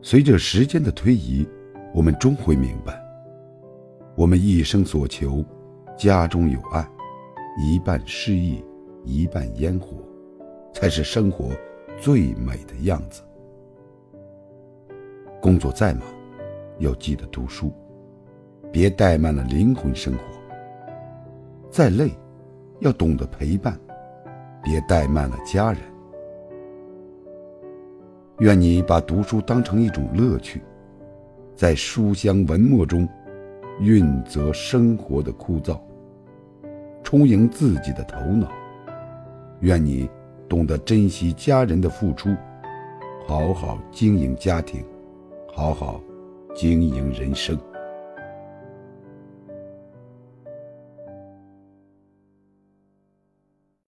随着时间的推移，我们终会明白，我们一生所求，家中有爱，一半诗意，一半烟火，才是生活最美的样子。工作再忙，要记得读书，别怠慢了灵魂生活；再累，要懂得陪伴，别怠慢了家人。愿你把读书当成一种乐趣，在书香文墨中，润泽生活的枯燥，充盈自己的头脑。愿你懂得珍惜家人的付出，好好经营家庭，好好经营人生。